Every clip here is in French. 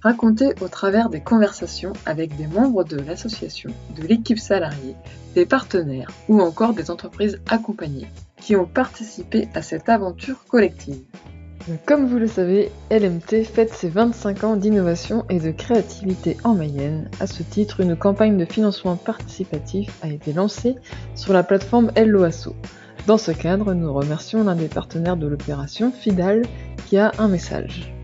raconté au travers des conversations avec des membres de l'association, de l'équipe salariée, des partenaires ou encore des entreprises accompagnées qui ont participé à cette aventure collective. Comme vous le savez, LMT fête ses 25 ans d'innovation et de créativité en Mayenne. À ce titre, une campagne de financement participatif a été lancée sur la plateforme Helloasso. Dans ce cadre, nous remercions l'un des partenaires de l'opération, Fidal, qui a un message.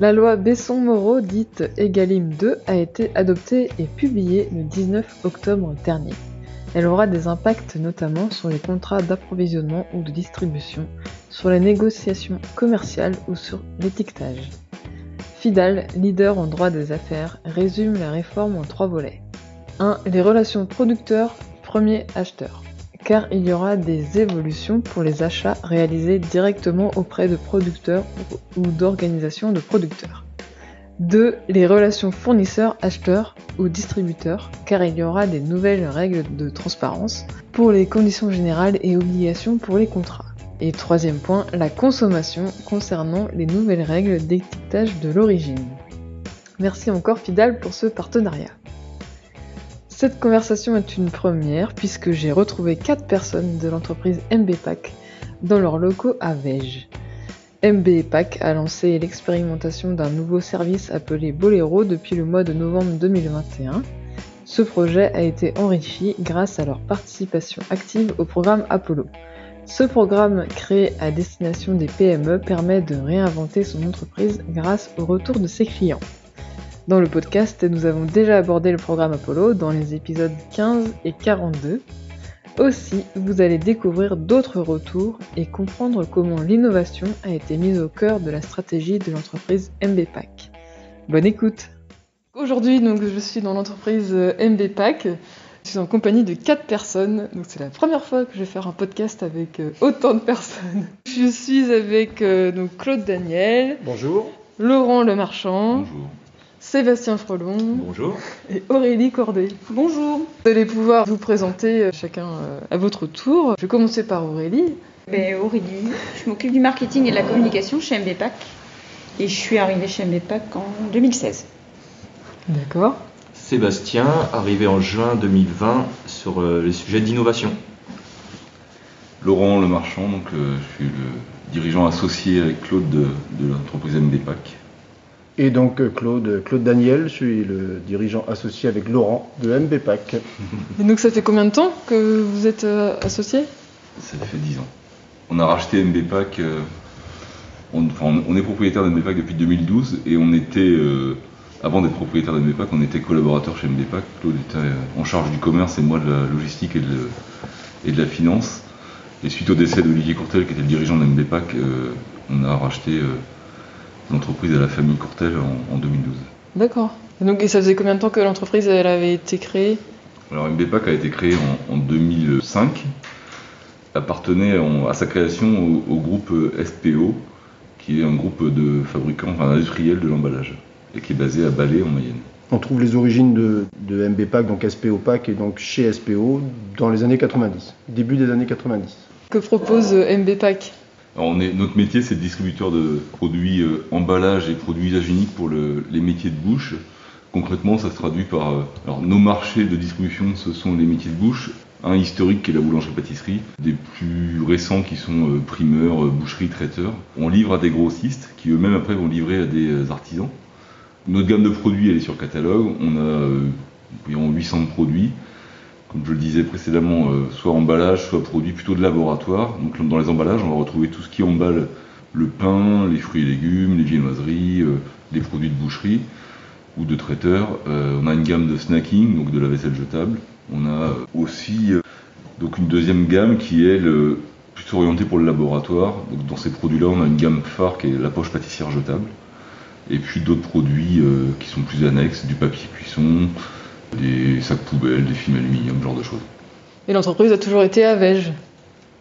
La loi Besson-Moreau, dite Egalim 2, a été adoptée et publiée le 19 octobre dernier. Elle aura des impacts notamment sur les contrats d'approvisionnement ou de distribution, sur les négociations commerciales ou sur l'étiquetage. Fidal, leader en droit des affaires, résume la réforme en trois volets. 1. Les relations producteurs, premier acheteur car il y aura des évolutions pour les achats réalisés directement auprès de producteurs ou d'organisations de producteurs. 2. Les relations fournisseurs-acheteurs ou distributeurs, car il y aura des nouvelles règles de transparence pour les conditions générales et obligations pour les contrats. Et troisième point, la consommation concernant les nouvelles règles d'étiquetage de l'origine. Merci encore Fidal pour ce partenariat. Cette conversation est une première puisque j'ai retrouvé 4 personnes de l'entreprise MBPAC dans leurs locaux à Vège. MBPAC a lancé l'expérimentation d'un nouveau service appelé Bolero depuis le mois de novembre 2021. Ce projet a été enrichi grâce à leur participation active au programme Apollo. Ce programme créé à destination des PME permet de réinventer son entreprise grâce au retour de ses clients. Dans le podcast, nous avons déjà abordé le programme Apollo dans les épisodes 15 et 42. Aussi, vous allez découvrir d'autres retours et comprendre comment l'innovation a été mise au cœur de la stratégie de l'entreprise MBPAC. Bonne écoute Aujourd'hui, donc, je suis dans l'entreprise MBPAC. Je suis en compagnie de 4 personnes, donc c'est la première fois que je vais faire un podcast avec euh, autant de personnes. Je suis avec euh, donc, Claude Daniel. Bonjour. Laurent Lemarchand. Bonjour. Sébastien Frelon. Bonjour. Et Aurélie Cordet. Bonjour. Vous allez pouvoir vous présenter euh, chacun euh, à votre tour. Je vais commencer par Aurélie. Ben, Aurélie, je m'occupe du marketing et de la communication chez MBPAC. Et je suis arrivée chez MBPAC en 2016. D'accord. Sébastien, arrivé en juin 2020 sur euh, les sujets d'innovation. Laurent Lemarchand, donc je suis le dirigeant associé avec Claude de, de l'entreprise MBPAC. Et donc Claude, Claude Daniel, je suis le dirigeant associé avec Laurent de MBPAC. Et donc ça fait combien de temps que vous êtes euh, associé? Ça fait 10 ans. On a racheté MBPAC, euh, on, enfin, on est propriétaire de MBPAC depuis 2012 et on était, euh, avant d'être propriétaire de MBPAC, on était collaborateur chez MBPAC. Claude était euh, en charge du commerce et moi de la logistique et de, et de la finance. Et suite au décès d'Olivier Courtel, qui était le dirigeant de MBPAC, euh, on a racheté l'entreprise à la famille Courtel en, en 2012. D'accord. Et donc et ça faisait combien de temps que l'entreprise elle avait été créée? Alors MBPAC a été créé en, en 2005, appartenait en, à sa création au, au, groupe SPO, qui est un groupe de fabricants, enfin d'industriels de l'emballage, et qui est basé à Balais en Mayenne. On trouve les origines de, de MBPAC, donc SPO PAC, et donc chez SPO, dans les années 90, début des années 90. Que propose euh, MBPAC on notre métier, c'est distributeur de produits euh, emballage et produits usage unique pour le, les métiers de bouche. Concrètement, ça se traduit par. Euh, alors, nos marchés de distribution, ce sont les métiers de bouche. Un historique qui est la boulangerie-pâtisserie, des plus récents qui sont euh, primeurs, euh, boucherie, traiteurs. On livre à des grossistes qui eux-mêmes après vont livrer à des artisans. Notre gamme de produits, elle est sur catalogue. On a environ 800 produits comme je le disais précédemment, euh, soit emballage, soit produit plutôt de laboratoire. Donc dans les emballages, on va retrouver tout ce qui emballe le pain, les fruits et légumes, les viennoiseries, euh, les produits de boucherie ou de traiteur. Euh, on a une gamme de snacking, donc de la vaisselle jetable. On a aussi donc une deuxième gamme qui est le, plutôt orientée pour le laboratoire. Donc dans ces produits-là, on a une gamme phare qui est la poche pâtissière jetable. et puis d'autres produits qui sont plus annexes, du papier cuisson, des sacs poubelles, des films aluminium, ce genre de choses. Et l'entreprise a toujours été à Vège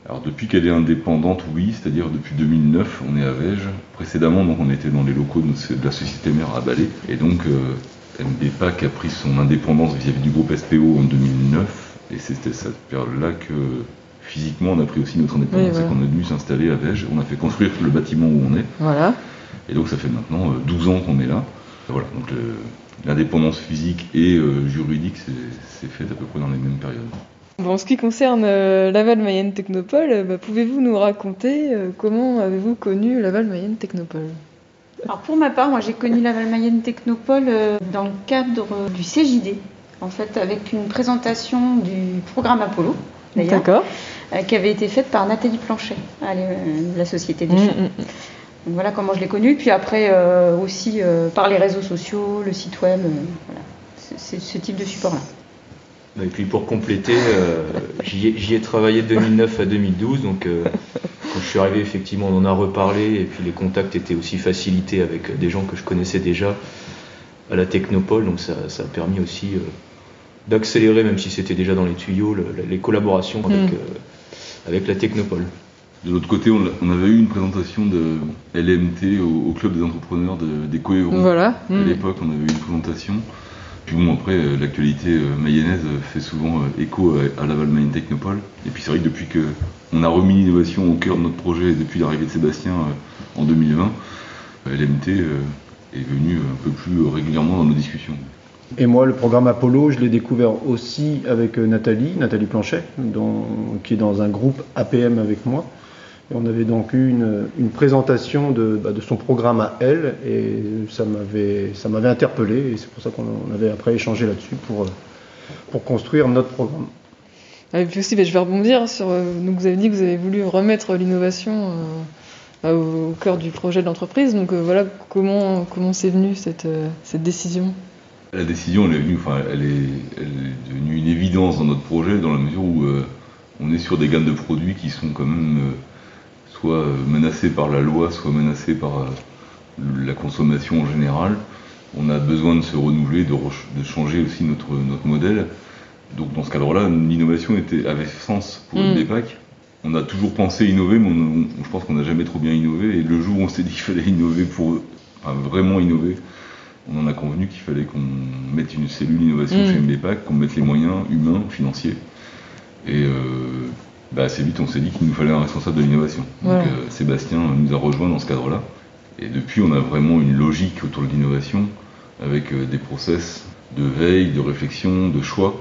alors depuis qu'elle est indépendante, oui, c'est-à-dire depuis 2009, on est à Vège. Précédemment, donc, on était dans les locaux de, la société mère à Balai. Et donc, euh, MDPAC a pris son indépendance vis-à-vis du groupe SPO en 2009. Et c'était cette période-là que physiquement, on a pris aussi notre indépendance. et qu'on est venu s'installer à Vège. On a fait construire le bâtiment où on est. Voilà. Et donc, ça fait maintenant 12 euh, ans qu'on est là. Voilà, donc l'indépendance physique et euh, juridique, c'est fait à peu près dans les mêmes périodes. Bon, en ce qui concerne euh, Laval Mayenne Technopole, euh, bah, pouvez-vous nous raconter euh, comment avez-vous connu Laval Mayenne Technopole? Alors pour ma part, moi j'ai connu Laval Mayenne Technopole dans le cadre du CJD, en fait avec une présentation du programme Apollo, d'ailleurs, qui avait été faite par Nathalie Planchet, de la Société des mmh, Champs. Mmh, mmh. Donc voilà comment je l'ai connue. Puis après aussi par les réseaux sociaux, le site web, voilà. c'est ce type de support-là. Et puis pour compléter, euh, j'y ai, travaillé de 2009 à 2012, donc euh, quand je suis arrivé, effectivement, on en a reparlé, et puis les contacts étaient aussi facilités avec des gens que je connaissais déjà à la Technopole, donc ça, a permis aussi euh, d'accélérer, même si c'était déjà dans les tuyaux, les collaborations avec, mm. avec la Technopole. De l'autre côté, on, avait eu une présentation de LMT au, Club des entrepreneurs des Cohérents. Voilà. À mm. l'époque, on avait eu une présentation. Puis bon, après, euh, l'actualité euh, mayonnaise fait souvent euh, écho à Laval Mayenne Technopole. Et puis c'est vrai que depuis qu'on a remis l'innovation au cœur de notre projet, et depuis l'arrivée de Sébastien en 2020, LMT est venu un peu plus régulièrement dans nos discussions. Et moi, le programme Apollo, je l'ai découvert aussi avec Nathalie, Nathalie Planchet, qui est dans un groupe APM avec moi on avait donc eu une, présentation bah, de, son programme à elle et ça m'avait, interpellé et c'est pour ça qu'on avait après échangé là-dessus pour, pour construire notre programme. Ah, et puis aussi, bah, je vais rebondir sur. Euh, donc vous avez dit que vous avez voulu remettre l'innovation euh, au, cœur du projet de l'entreprise. Donc euh, voilà, comment comment c'est venu cette, cette décision? La décision, elle est venue, enfin, elle est, elle est, devenue une évidence dans notre projet dans la mesure où on est sur des gammes de produits qui sont quand même soit menacé par la loi, soit menacé par euh, la consommation en général. On a besoin de se renouveler, de, changer aussi notre, notre modèle. Donc dans ce cadre-là, l'innovation avait sens pour le DEPAC. Mm. On a toujours pensé innover, mais je pense qu'on n'a jamais trop bien innové. Et le jour où on s'est dit qu'il fallait innover pour vraiment innover, on en a convenu qu'il fallait qu'on mette une cellule d'innovation mm. chez MBPAC, qu'on mette les moyens humains, financiers. Et euh, bah, assez vite on s'est dit qu'il nous fallait un responsable de l'innovation. Donc euh, Sébastien nous a rejoint dans ce cadre-là. Et depuis on a vraiment une logique autour de l'innovation avec euh, des process de veille, de réflexion, de choix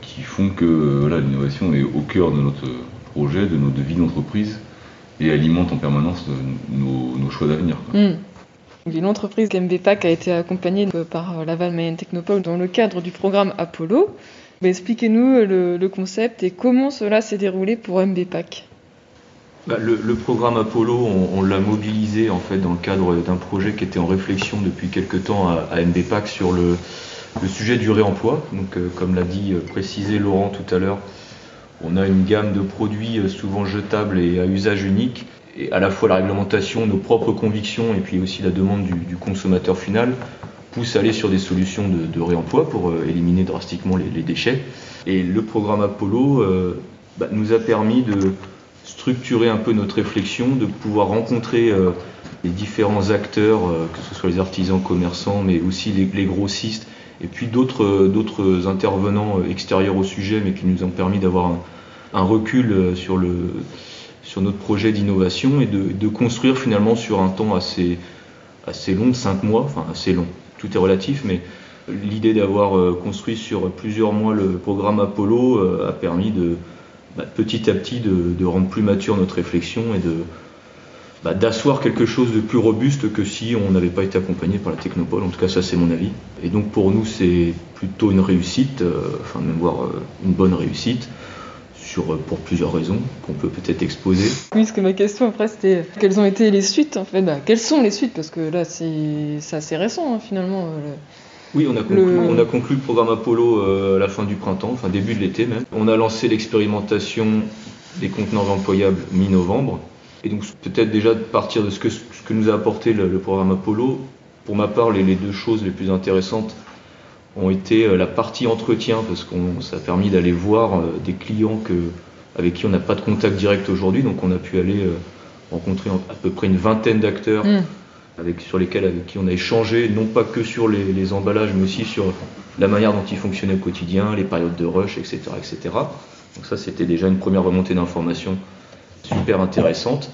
qui font que euh, voilà, l'innovation est au cœur de notre projet, de notre vie d'entreprise et alimente en permanence nos, choix d'avenir. L'entreprise MVPAC a été accompagnée par Laval Mayenne Technopole dans le cadre du programme Apollo. Bah, expliquez-nous euh, le, concept et comment cela s'est déroulé pour MBPAC. Bah, le, programme Apollo, on, l'a mobilisé en fait dans le cadre d'un projet qui était en réflexion depuis quelques temps à, à MBPAC sur le, sujet du réemploi. Donc, euh, comme l'a dit, euh, précisé Laurent tout à l'heure, on a une gamme de produits souvent jetables et à usage unique. Et à la fois la réglementation, nos propres convictions et puis aussi la demande du consommateur final pousse à aller sur des solutions de, réemploi pour euh, éliminer drastiquement les, déchets. Et le programme Apollo euh, bah, nous a permis de structurer un peu notre réflexion, de pouvoir rencontrer euh, les différents acteurs, que ce soit les artisans commerçants, mais aussi les, grossistes, et puis d'autres intervenants extérieurs au sujet, mais qui nous ont permis d'avoir un, recul sur, notre projet d'innovation et de, de, construire finalement sur un temps assez, assez long, 5 mois, enfin assez long, tout relatif, mais l'idée d'avoir euh, construit sur plusieurs mois le programme Apollo euh, a permis de bah, petit à petit de, rendre plus mature notre réflexion et de bah, d'asseoir quelque chose de plus robuste que si on n'avait pas été accompagné par la Technopole. En tout cas, ça c'est mon avis. Et donc pour nous, c'est plutôt une réussite, euh, enfin même voire une bonne réussite. Sur, pour plusieurs raisons qu'on peut peut-être exposer. Oui, parce que ma question après c'était quelles ont été les suites en fait bah, Quelles sont les suites Parce que là c'est assez récent hein, finalement. Oui, on a, conclu, le... on a conclu le programme Apollo euh, à la fin du printemps, enfin début de l'été même. On a lancé l'expérimentation des contenants employables mi-novembre. Et donc peut-être déjà de partir de ce que, ce que nous a apporté le, programme Apollo, Pour ma part, les, deux choses les plus intéressantes ont été euh, la partie entretien, parce que ça a permis d'aller voir des clients que, avec qui on n'a pas de contact direct aujourd'hui, donc on a pu aller rencontrer à peu près une vingtaine d'acteurs. Mm avec, sur lesquels avec qui on a échangé, non pas que sur les, emballages, mais aussi sur la manière dont ils fonctionnaient au quotidien, les périodes de rush, etc. etc. Donc ça, c'était déjà une première remontée d'informations super intéressante.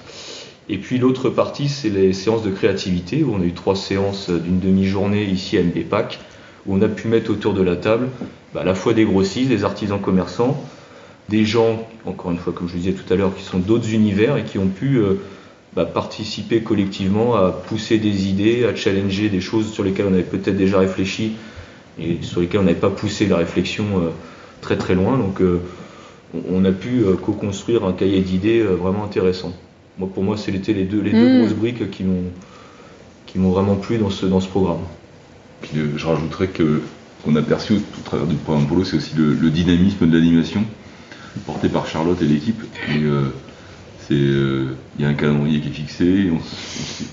Et puis l'autre partie, c'est les séances de créativité, où on a eu trois séances d'une demi-journée ici à MBPAC, où on a pu mettre autour de la table bah, à la fois des grossistes, des artisans commerçants, des gens, encore une fois, comme je vous disais tout à l'heure, qui sont d'autres univers et qui ont pu... Euh, bah, participer collectivement à pousser des idées, à challenger des choses sur lesquelles on avait peut-être déjà réfléchi et sur lesquelles on n'avait pas poussé la réflexion euh, très très loin. Donc euh, on a pu co-construire un cahier d'idées vraiment intéressant. Moi, pour moi, c'était les deux, les deux hmm. grosses briques qui m'ont qui m'ont vraiment plu dans ce, dans ce programme. Puis je rajouterais que qu'on a perçu au travers du programme Polo, c'est aussi le, dynamisme de l'animation porté par Charlotte et l'équipe. Euh, il y a un calendrier qui est fixé,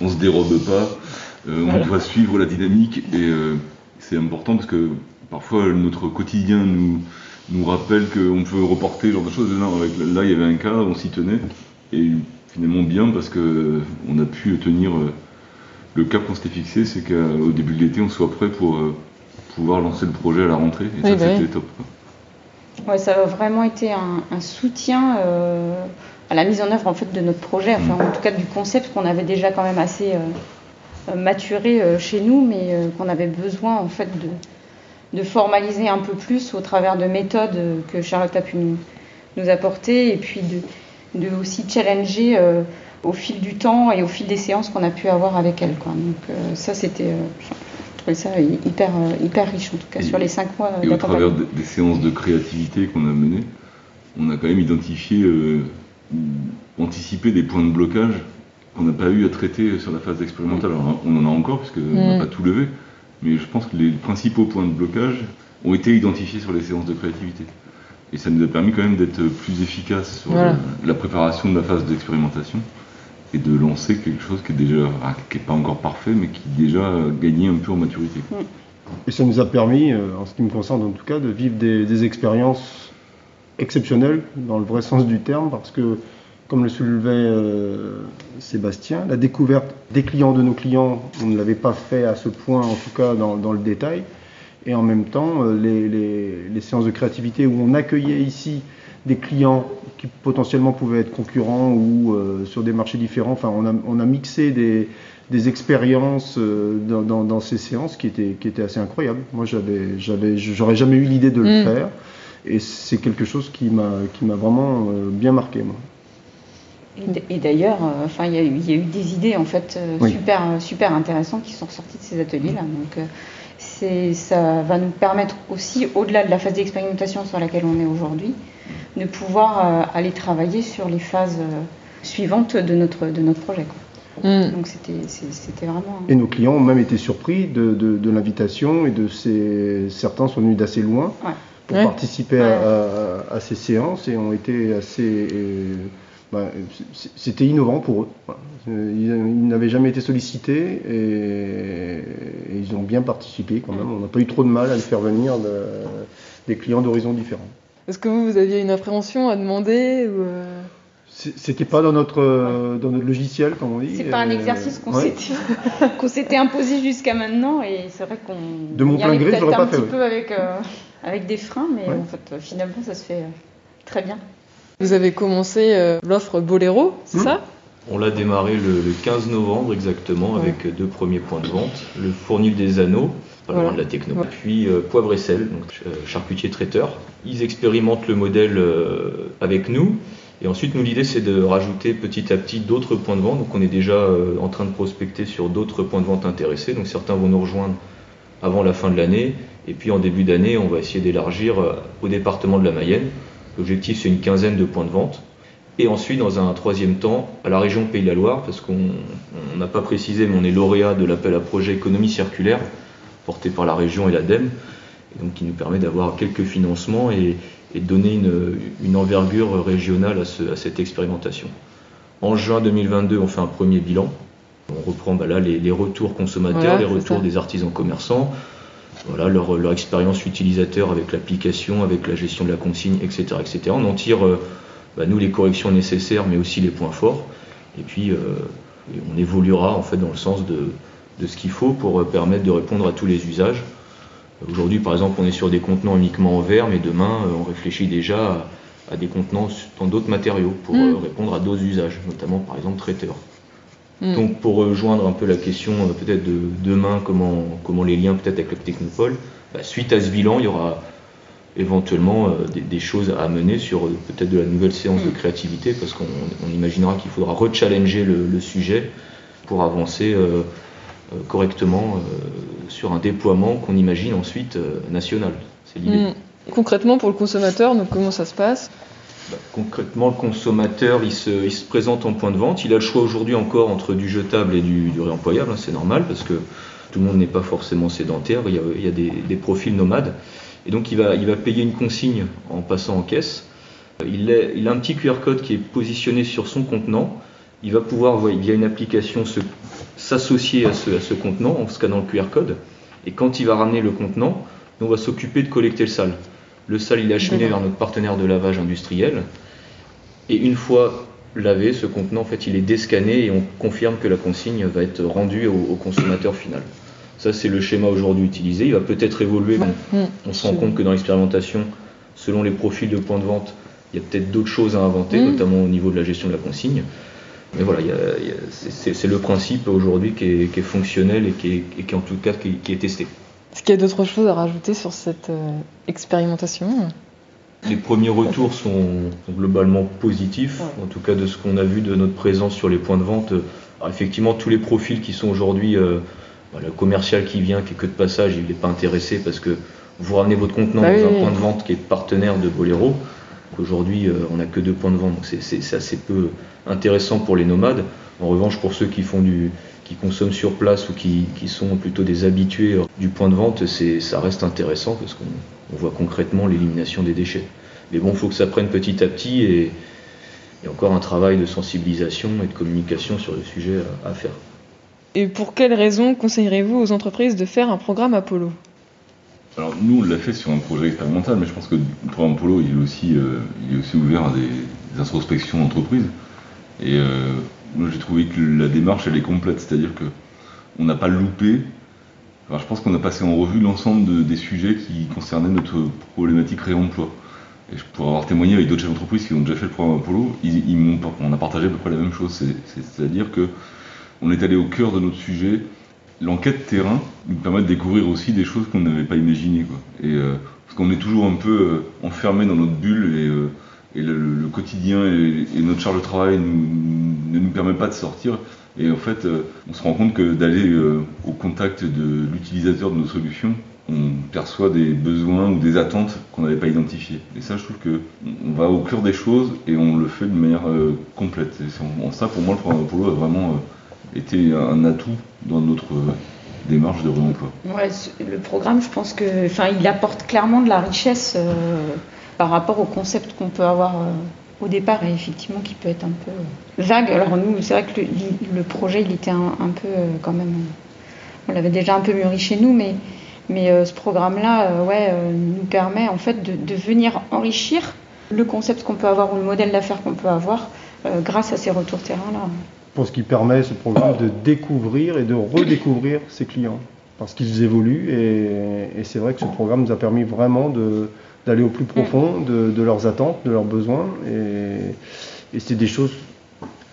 on, ne se dérobe pas, euh, on doit suivre la dynamique et euh, c'est important parce que parfois notre quotidien nous, nous rappelle qu'on peut reporter ce genre de choses. là, il y avait un cas, on s'y tenait et finalement bien parce qu'on a pu tenir le cap qu'on s'était fixé, c'est qu'au début de l'été, on soit prêt pour pouvoir lancer le projet à la rentrée. Et ça, bah c'était top. Ouais, ça a vraiment été un, un soutien à la mise en œuvre en fait de notre projet, enfin en tout cas du concept qu'on avait déjà quand même assez euh, maturé euh, chez nous, mais euh, qu'on avait besoin en fait de, de, formaliser un peu plus au travers de méthodes que Charlotte a pu nous, nous apporter et puis de, de aussi challenger au fil du temps et au fil des séances qu'on a pu avoir avec elle. Quoi. Donc ça c'était je trouvais ça hyper, hyper riche en tout cas sur les cinq mois. Et au travers des séances de créativité qu'on a menées, on a quand même identifié anticiper des points de blocage qu'on n'a pas eu à traiter sur la phase expérimentale. Alors, on en a encore, puisqu'on n'a mm. pas tout levé, mais je pense que les principaux points de blocage ont été identifiés sur les séances de créativité. Et ça nous a permis quand même d'être plus efficace sur la préparation de la phase d'expérimentation et de lancer quelque chose qui est déjà, qui n'est pas encore parfait, mais qui déjà gagné un peu en maturité. Mm. Et ça nous a permis, euh, en ce qui me concerne en tout cas, de vivre des, des expériences exceptionnel dans le vrai sens du terme parce que comme le soulevait euh, Sébastien, la découverte des clients de nos clients, on ne l'avait pas fait à ce point, en tout cas dans, le détail. Et en même temps, euh, les, séances de créativité où on accueillait ici des clients qui potentiellement pouvaient être concurrents ou euh, sur des marchés différents. Enfin, on a, mixé des, expériences dans, ces séances qui étaient, qui étaient assez incroyables. Moi, j'avais, j'avais, j'aurais jamais eu l'idée de le mm. faire. Et c'est quelque chose qui m'a vraiment euh, bien marqué, moi. Et d'ailleurs, euh, enfin, il y, a eu des idées en fait euh, super super intéressantes qui sont sorties de ces ateliers-là. Donc, c'est ça va nous permettre aussi, au-delà de la phase d'expérimentation sur laquelle on est aujourd'hui, de pouvoir aller travailler sur les phases suivantes de notre de notre projet. Mm. Donc c'était vraiment. Et nos clients ont même été surpris de, de, l'invitation et de ces certains sont venus d'assez loin. Ouais pour participer à, ces séances et ont été assez. Euh, bah, c'était innovant pour eux. Ils, n'avaient jamais été sollicités et, ils ont bien participé quand même. On n'a pas eu trop de mal à les faire venir des clients d'horizons différents. Est-ce que vous, vous aviez une appréhension à demander ou euh, C'était pas dans notre, dans notre logiciel, comme on dit. C'est pas un exercice qu'on s'était imposé jusqu'à maintenant et c'est vrai qu'on. De mon plein gré, j'aurais pas fait. Un petit peu avec. Euh, avec des freins, mais en fait, euh, finalement, ça se fait euh, très bien. Vous avez commencé euh, l'offre Boléro, c'est hmm. ça? On l'a démarré le, 15 novembre exactement, avec deux premiers points de vente le Fournil des Anneaux, pas loin de la techno, puis Poivre et Sel, donc charcutier traiteur. Ils expérimentent le modèle avec nous. Et ensuite, nous, l'idée, c'est de rajouter petit à petit d'autres points de vente. Donc, on est déjà en train de prospecter sur d'autres points de vente intéressés. Donc, certains vont nous rejoindre avant la fin de l'année. Et puis en début d'année, on va essayer d'élargir euh, au département de la Mayenne. L'objectif, c'est une quinzaine de points de vente. Et ensuite, dans un troisième temps, à la région Pays de la Loire, parce qu'on n'a pas précisé, mais on est lauréat de l'appel à projet économie circulaire, porté par la région et l'ADEME, et donc qui nous permet d'avoir quelques financements et, de donner une, envergure régionale à, à, cette expérimentation. En juin 2022, on fait un premier bilan, On reprend bah, là les, retours consommateurs, les retours des artisans commerçants, voilà, leur, expérience utilisateur avec l'application, avec la gestion de la consigne, etc. etc. On en tire, euh, bah, nous, les corrections nécessaires, mais aussi les points forts. Et puis, euh, on évoluera en fait dans le sens de, de ce qu'il faut pour permettre de répondre à tous les usages. Aujourd'hui, par exemple, on est sur des contenants uniquement en verre, mais demain, on réfléchit déjà à, des contenants dans d'autres matériaux pour mm. répondre à d'autres usages, notamment par exemple traiteurs. Mm. Donc pour rejoindre un peu la question euh, peut-être de demain, comment, comment les liens peut-être avec le Technopole, bah, suite à ce bilan, il y aura éventuellement euh, des, choses à amener sur euh, peut-être de la nouvelle séance de mm. créativité, parce qu'on imaginera qu'il faudra rechallenger le, le sujet pour avancer correctement sur un déploiement qu'on imagine ensuite national. C'est l'idée. Mm. Concrètement, pour le consommateur, donc comment ça se passe? Bah, concrètement, le consommateur, il se, présente en point de vente. Il a le choix aujourd'hui encore entre du jetable et du, réemployable. Hein, c'est normal parce que tout le monde n'est pas forcément sédentaire. Il y a, des, profils nomades. Et donc, il va, il va payer une consigne en passant en caisse. Il, a un petit QR code qui est positionné sur son contenant. Il va pouvoir, via une application, s'associer à ce, à ce contenant en scannant le QR code. Et quand il va ramener le contenant, on va s'occuper de collecter le sale. Le sale, il est acheminé vers notre partenaire de lavage industriel. Et une fois lavé, ce contenant, en fait, il est déscanné et on confirme que la consigne va être rendue au, consommateur final. Ça, c'est le schéma aujourd'hui utilisé. Il va peut-être évoluer. on se rend compte que dans l'expérimentation, selon les profils de points de vente, il y a peut-être d'autres choses à inventer, mm. notamment au niveau de la gestion de la consigne. Mais voilà, c'est le principe aujourd'hui qui, est, fonctionnel et qui est, en tout cas qui est testé. Est-ce qu'il y a d'autres choses à rajouter sur cette euh, expérimentation? Les premiers retours sont, globalement positifs, en tout cas de ce qu'on a vu de notre présence sur les points de vente. effectivement, tous les profils qui sont aujourd'hui, euh, le commercial qui vient, qui est que de passage, il n'est pas intéressé parce que vous ramenez votre contenant bah dans un point de vente qui est partenaire de Bolero. Aujourd'hui, euh, on n'a que deux points de vente, donc c'est assez peu intéressant pour les nomades. En revanche, pour ceux qui font du, qui consomment sur place ou qui, sont plutôt des habitués du point de vente, ça reste intéressant parce qu'on voit concrètement l'élimination des déchets. Mais bon, il faut que ça prenne petit à petit et encore un travail de sensibilisation et de communication sur le sujet à, faire. Et pour quelles raisons conseillerez-vous aux entreprises de faire un programme Apollo? Alors nous, on l'a fait sur un projet expérimental, mais je pense que le programme Apollo, il est aussi, euh, ouvert à des, introspections d'entreprise. Et euh, moi j'ai trouvé que la démarche elle est complète, c'est-à-dire que on n'a pas loupé. je pense qu'on a passé en revue l'ensemble des sujets qui concernaient notre problématique réemploi. Et je pourrais avoir témoigné avec d'autres chefs d'entreprise qui ont déjà fait le programme Apollo, on a partagé à peu près la même chose, c'est-à-dire que on est allé au cœur de notre sujet. L'enquête terrain nous permet de découvrir aussi des choses qu'on n'avait pas imaginées. Et, euh, parce qu'on est toujours un peu euh, enfermé dans notre bulle et euh, le, quotidien et, notre charge de travail ne nous permet pas de sortir. Et en fait, on se rend compte que d'aller au contact de l'utilisateur de nos solutions, on perçoit des besoins ou des attentes qu'on n'avait pas identifiées. Et ça, je trouve que on va au cœur des choses et on le fait de manière complète. Et ça, pour moi, le programme Apollo a vraiment été un atout dans notre démarche de réemploi. Ouais, le programme, je pense que, enfin, il apporte clairement de la richesse par rapport au concept qu'on peut avoir euh, au départ et effectivement qui peut être un peu euh, vague. Alors nous, c'est vrai que le, projet, il était un, peu euh, quand même, on l'avait déjà un peu mûri chez nous, mais, mais ce programme-là, ouais, nous permet en fait de, venir enrichir le concept qu'on peut avoir ou le modèle d'affaires qu'on peut avoir grâce à ces retours terrain-là. Je pense qu'il permet ce programme de découvrir et de redécouvrir ses clients parce qu'ils évoluent et c'est vrai que ce programme nous a permis vraiment de, d'aller au plus profond de, leurs attentes, de leurs besoins. Et, c'est des choses,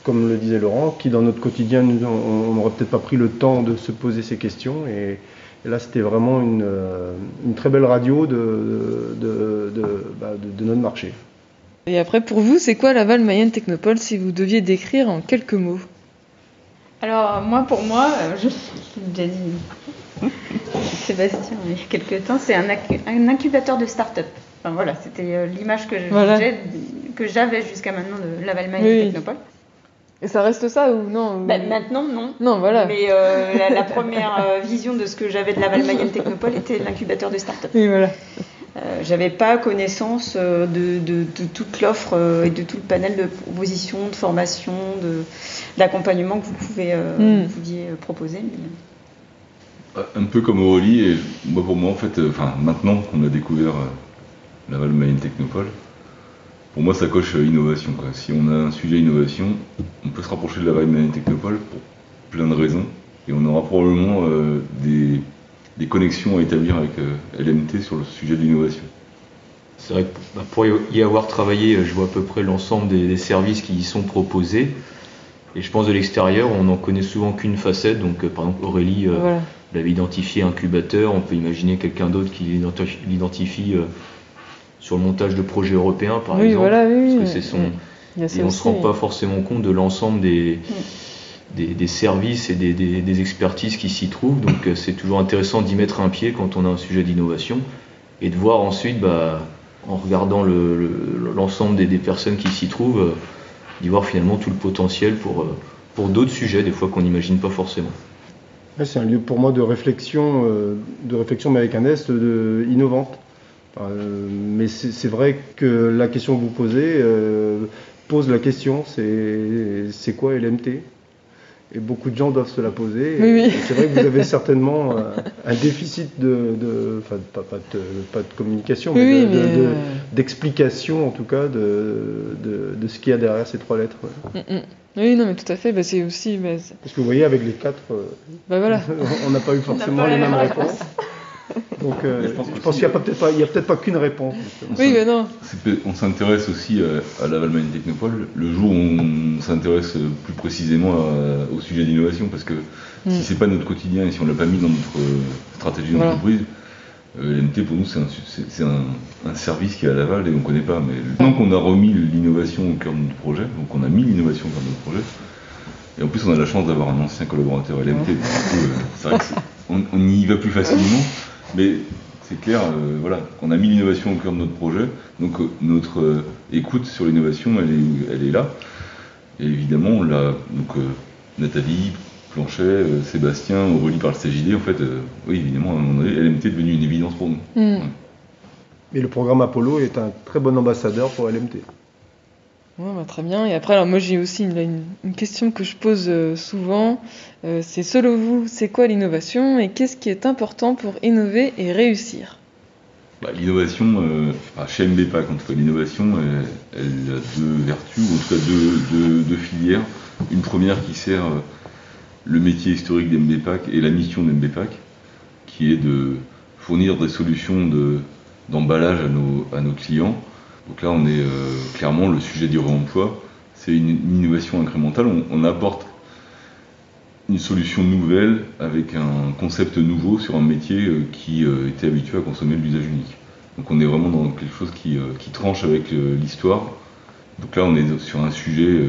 comme le disait Laurent, qui dans notre quotidien, nous, on n'aurait peut-être pas pris le temps de se poser ces questions. Et, là, c'était vraiment une, euh, très belle radio de, bah, de, notre marché. Et après, pour vous, c'est quoi Laval Mayenne Technopole si vous deviez décrire en quelques mots? Alors, moi, pour moi, euh, je l'ai déjà dit Sébastien il y a quelques temps, c'est un, un, incubateur de start-up. Enfin, voilà, c'était euh, l'image que j'avais jusqu'à maintenant de Laval et Technopole. Et ça reste ça ou non bah, Maintenant, non. Non, voilà. Mais euh, la, première vision de ce que j'avais de Laval Mayenne Technopole était l'incubateur de start-up. Oui, voilà. J'avais pas connaissance de, toute l'offre et de tout le panel de propositions, de formation, d'accompagnement que vous pouvez hmm. pouviez proposer. Un peu comme Aurélie, et moi pour moi en fait, enfin maintenant qu'on a découvert la Mayenne Technopole, pour moi, ça coche euh, innovation. Si on a un sujet innovation, on peut se rapprocher de la Mayenne Technopole pour plein de raisons. Et on aura probablement euh, des, connexions à établir avec euh, LMT sur le sujet de l'innovation. C'est vrai que bah, pour y avoir travaillé, je vois à peu près l'ensemble des, services qui y sont proposés. Et je pense de l'extérieur, on n'en connaît souvent qu'une facette. Donc, par exemple, Aurélie l'avait identifié incubateur. On peut imaginer quelqu'un d'autre qui l'identifie sur le montage de projets européens, par exemple. Voilà, oui, parce que c'est son. et on ne se rend pas forcément compte de l'ensemble des, des, services et des, expertises qui s'y trouvent. Donc euh, c'est toujours intéressant d'y mettre un pied quand on a un sujet d'innovation et de voir ensuite, bah, en regardant l'ensemble des, personnes qui s'y trouvent, euh, d'y voir finalement tout le potentiel pour, euh, pour d'autres sujets, des fois qu'on n'imagine pas forcément. c'est un lieu pour moi de réflexion, de réflexion mais avec un est de, innovante. Mais c'est vrai que la question que vous posez pose la question, c'est quoi LMT et beaucoup de gens doivent se la poser. C'est vrai que vous avez certainement euh, un déficit de, enfin, pas, de, pas, de, communication, mais d'explication en tout cas de, de ce qu'il y a derrière ces trois lettres. Mm, mm. Oui, non, mais tout à fait. Bah, c'est aussi. Bah, Parce que vous voyez, avec les quatre, bah, voilà. on n'a pas eu forcément les mêmes réponses. Donc euh, je pense, qu'il n'y a peut-être pas, peut pas qu'une réponse. Oui, mais non. On s'intéresse aussi euh, à, la Valmaine Technopole le jour où on s'intéresse plus précisément au sujet d'innovation, parce que si si mm. c'est pas notre quotidien et si on l'a pas mis dans notre euh, stratégie d'entreprise, l'MT pour nous c'est un, service qui est à Laval et on ne connaît pas. Mais maintenant qu'on a remis l'innovation au cœur de notre projet, donc on a mis l'innovation au cœur de notre projet, et en plus on a la chance d'avoir un ancien collaborateur LMT, c'est vrai qu'on on y va plus facilement. Mais c'est clair, euh, voilà, on a mis l'innovation au cœur de notre projet, donc euh, notre euh, écoute sur l'innovation, elle est, elle est là. Et évidemment, on l'a, donc Nathalie, Planchet, Sébastien, Aurélie par le CJD, en fait, oui, évidemment, à un moment donné, LMT est devenue une évidence pour nous. Hmm. Mais le programme Apollo est un très bon ambassadeur pour LMT. Bah, très bien. Et après, alors moi j'ai aussi une, question que je pose euh, souvent. Euh, c'est selon vous, c'est quoi l'innovation et qu'est-ce qui est important pour innover et réussir? Bah, L'innovation, euh, chez MBPAC, en tout cas, l'innovation, elle, a deux vertus, ou en tout cas deux, filières. Une première qui sert le métier historique d'MBPAC et la mission d'MBPAC, qui est de fournir des solutions d'emballage à nos clients donc là, on est euh, clairement le sujet du réemploi. C'est une, innovation incrémentale. On, apporte une solution nouvelle avec un concept nouveau sur un métier euh, qui euh, était habitué à consommer l'usage unique. Donc on est vraiment dans quelque chose qui, tranche avec l'histoire. Donc là, on est sur un sujet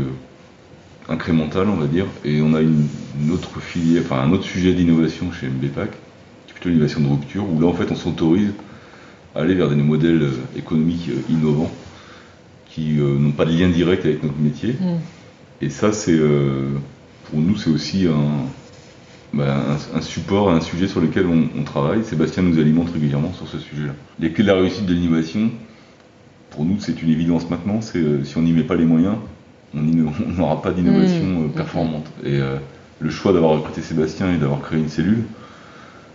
incrémental, on va dire, et on a une, autre filière, enfin un autre sujet d'innovation chez MBPAC, qui est plutôt l'innovation de rupture, où là en fait on s'autorise aller vers des modèles euh, économiques euh, innovants qui euh, n'ont pas de lien direct avec notre métier. Mm. Et ça, c'est pour nous, c'est aussi bah, un, support, un sujet sur lequel on, travaille. Sébastien nous alimente régulièrement sur ce sujet-là. Les clés de la réussite de l'innovation, pour nous, c'est une évidence maintenant. C'est si on n'y met pas les moyens, on n'aura pas d'innovation mm. performante. Et le choix d'avoir recruté Sébastien et d'avoir créé une cellule,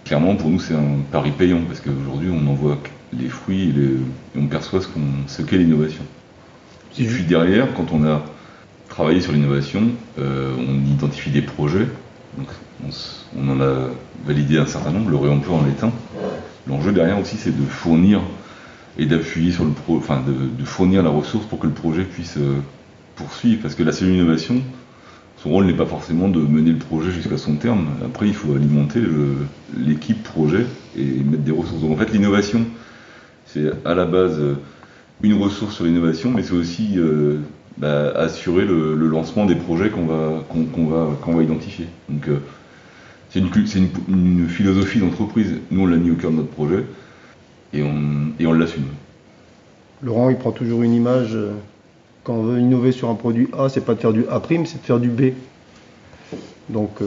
clairement, pour nous, c'est un pari payant parce qu'aujourd'hui, on en voit les fruits et, on perçoit ce qu'est l'innovation. Et puis derrière, quand on a travaillé sur l'innovation, euh, on identifie des projets, on, en a validé un certain nombre, le réemploi en est un. L'enjeu derrière aussi, c'est de fournir et d'appuyer sur le pro, enfin de, fournir la ressource pour que le projet puisse euh, poursuivre, parce que la seule innovation, son rôle n'est pas forcément de mener le projet jusqu'à son terme. Après, il faut alimenter l'équipe projet et mettre des ressources. Donc en fait, l'innovation, c'est à la base euh, une ressource sur l'innovation, mais c'est aussi euh, bah, assurer le, lancement des projets qu'on va, va, va identifier. Donc euh, c'est, une, une, philosophie d'entreprise. Nous, on l'a mis au cœur de notre projet et on, et on l'assume. Laurent, il prend toujours une image. Quand on veut innover sur un produit A, c'est pas de faire du A', c'est de faire du B. Donc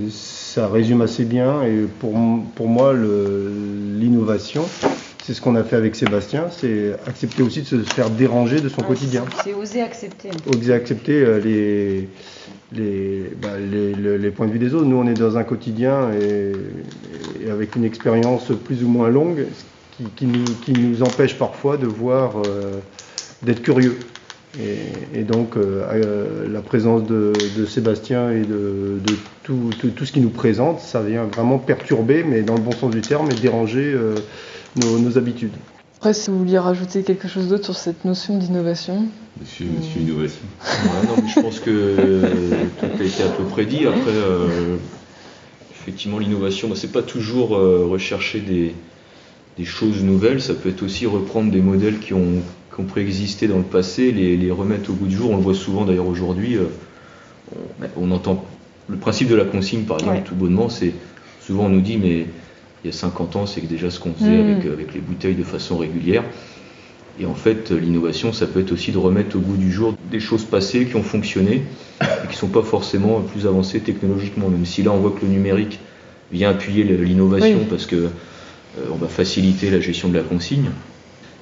ça résume assez bien et pour, pour moi l'innovation, c'est ce qu'on a fait avec Sébastien, c'est accepter aussi de se faire déranger de son quotidien. C'est oser accepter. Oser accepter euh, les, bah, les, les, points de vue des autres. Nous, on est dans un quotidien et, avec une expérience plus ou moins longue qui, qui, nous, qui nous, empêche parfois de voir, euh, d'être curieux. Et, donc, euh, la présence de, de, Sébastien et de, de tout, tout, ce qui nous présente, ça vient vraiment perturber, mais dans le bon sens du terme, et déranger nos, habitudes. Après, si vous vouliez rajouter quelque chose d'autre sur cette notion d'innovation Monsieur, monsieur Innovation. non, je pense que tout a été à peu près dit. Après, euh, effectivement, l'innovation, bah, c'est pas toujours euh, rechercher des, choses nouvelles, ça peut être aussi reprendre des modèles qui ont, qui ont préexisté dans le passé, les, les, remettre au goût du jour. On le voit souvent d'ailleurs aujourd'hui. Euh, on, entend le principe de la consigne, par exemple, tout bonnement, c'est souvent on nous dit, mais il y a 50 ans, c'est déjà ce qu'on faisait mm. avec, avec, les bouteilles de façon régulière. Et en fait, l'innovation, ça peut être aussi de remettre au goût du jour des choses passées qui ont fonctionné et qui ne sont pas forcément plus avancées technologiquement. Même si là, on voit que le numérique vient appuyer l'innovation parce que euh, on va faciliter la gestion de la consigne.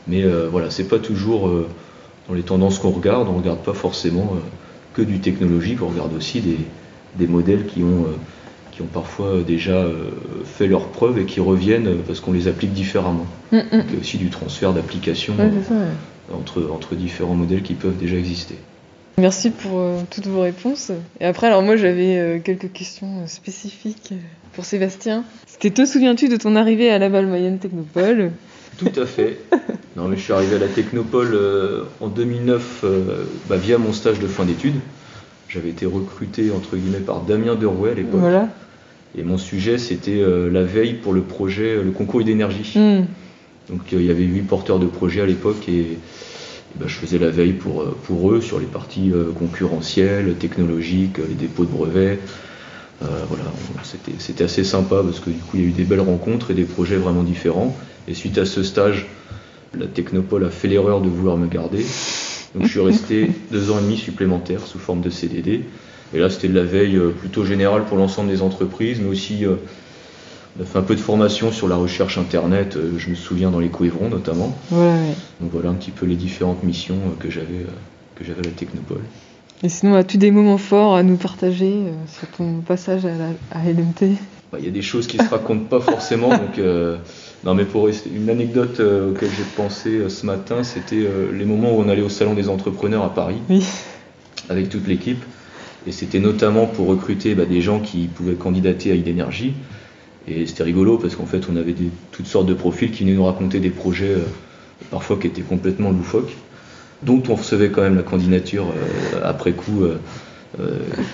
Mais euh, voilà, c'est pas toujours euh, dans les tendances qu'on regarde. On regarde pas forcément que du technologique. On regarde aussi des, des modèles qui ont qui ont parfois déjà euh, fait leurs preuves et qui reviennent parce qu'on les applique différemment. Mm, mm. Il y a aussi du transfert d'applications entre, entre différents modèles qui peuvent déjà exister. Merci pour euh, toutes vos réponses. Et après, alors moi j'avais euh, quelques questions spécifiques pour Sébastien. C'était te souviens-tu de ton arrivée à Laval Mayenne Technopole? Tout à fait. Non mais je suis arrivé à la Technopole en 2009 bah, via mon stage de fin d'études. J'avais été recruté entre guillemets par Damien Derouet à l'époque. Voilà. Et mon sujet, c'était euh, la veille pour le projet, le concours d'énergie. Hmm. Donc euh, il y avait huit porteurs de projets à l'époque et, ben, je faisais la veille pour, euh, pour eux sur les parties concurrentielles, technologiques, les dépôts de brevets. Voilà, c'était assez sympa parce que du coup il y a eu des belles rencontres et des projets vraiment différents. Et suite à ce stage, la Technopole a fait l'erreur de vouloir me garder. Donc je suis resté deux ans et demi supplémentaires sous forme de CDD. Et là, c'était de la veille euh, plutôt générale pour l'ensemble des entreprises, mais aussi euh, on a fait un peu de formation sur la recherche internet, euh, je me souviens dans les Coévrons notamment. Donc voilà un petit peu les différentes missions que j'avais que j'avais à la Technopole. Et sinon, as-tu des moments forts à nous partager sur ton passage à, la, à LMT bah, Il y a des choses qui ne se racontent pas forcément. donc, non, mais pour une anecdote auquel j'ai pensé ce matin, c'était les moments où on allait au salon des entrepreneurs à Paris, avec toute l'équipe. Et c'était notamment pour recruter bah, des gens qui pouvaient candidater à ID Et c'était rigolo parce qu'en fait, on avait toutes sortes de profils qui venaient nous raconter des projets euh, parfois qui étaient complètement loufoques, dont on recevait quand même la candidature euh, après coup euh,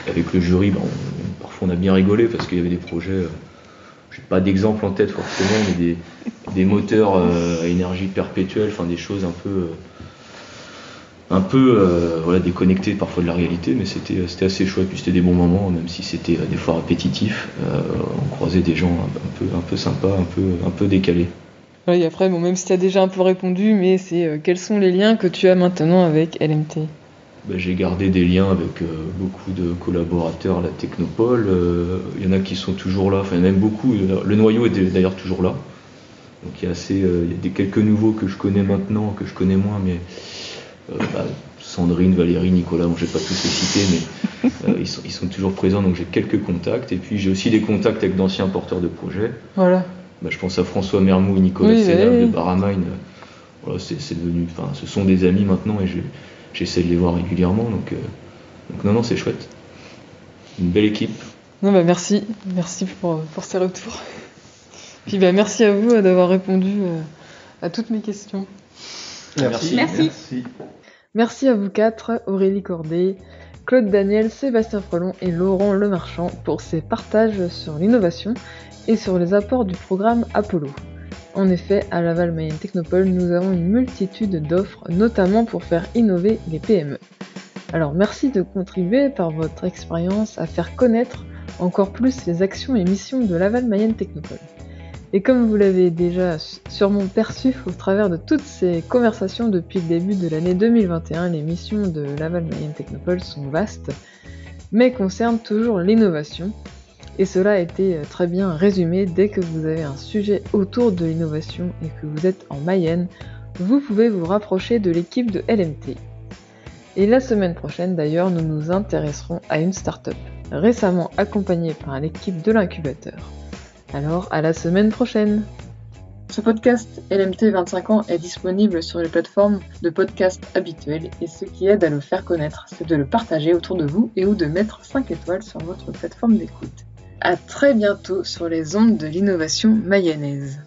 avec le jury. Parfois, on a bien rigolé parce qu'il y avait des projets. j'ai pas d'exemple en tête forcément, mais des, moteurs à énergie perpétuelle, enfin des choses un peu un peu euh, voilà, déconnecté parfois de la réalité, mais c'était, assez chouette. Puis c'était des bons moments, même si c'était euh, des fois répétitif. Euh, on croisait des gens un, peu, sympas, un peu décalés. Oui, après, bon, même si tu as déjà un peu répondu, mais c'est quels sont les liens que tu as maintenant avec LMT ben, J'ai gardé des liens avec beaucoup de collaborateurs à la Technopole. Il y en a qui sont toujours là, enfin il y en a même beaucoup. Le noyau est d'ailleurs toujours là. Donc il y a, assez, il y a des, quelques nouveaux que je connais maintenant, que je connais moins, mais euh, bah, Sandrine, Valérie, Nicolas, bon, je vais pas tous les citer, mais euh, ils, sont, ils, sont, toujours présents, donc j'ai quelques contacts. Et puis j'ai aussi des contacts avec d'anciens porteurs de projets. Voilà. Bah, je pense à François Mermou et Nicolas oui, de Baramine. Voilà, c'est devenu, enfin, ce sont des amis maintenant et j'essaie de les voir régulièrement. Donc, euh, donc non, non, c'est chouette. Une belle équipe. Non, bah, merci, merci pour, pour ces retours. Puis bah, merci à vous d'avoir répondu à toutes mes questions. Merci. Merci. Merci. à vous quatre, Aurélie Cordet, Claude Daniel, Sébastien Frelon et Laurent Lemarchand pour ces partages sur l'innovation et sur les apports du programme Apollo. En effet, à Laval Mayenne Technopole, nous avons une multitude d'offres, notamment pour faire innover les PME. Alors merci de contribuer par votre expérience à faire connaître encore plus les actions et missions de Laval Mayenne Technopole. Et comme vous l'avez déjà sûrement perçu au travers de toutes ces conversations depuis le début de l'année 2021, les missions de Laval Mayenne Technopole sont vastes. mais concerne toujours l'innovation. Et cela a été très bien résumé dès que vous avez un sujet autour de l'innovation et que vous êtes en Mayenne, vous pouvez vous rapprocher de l'équipe de LMT. Et la semaine prochaine d'ailleurs, nous nous intéresserons à une start-up récemment accompagnée par l'équipe de l'incubateur. Alors, à la semaine prochaine Ce podcast LMT 25 ans est disponible sur les plateformes de podcast habituelles et ce qui aide à le faire connaître, c'est de le partager autour de vous et ou de mettre 5 étoiles sur votre plateforme d'écoute. À très bientôt sur les ondes de l'innovation mayonnaise.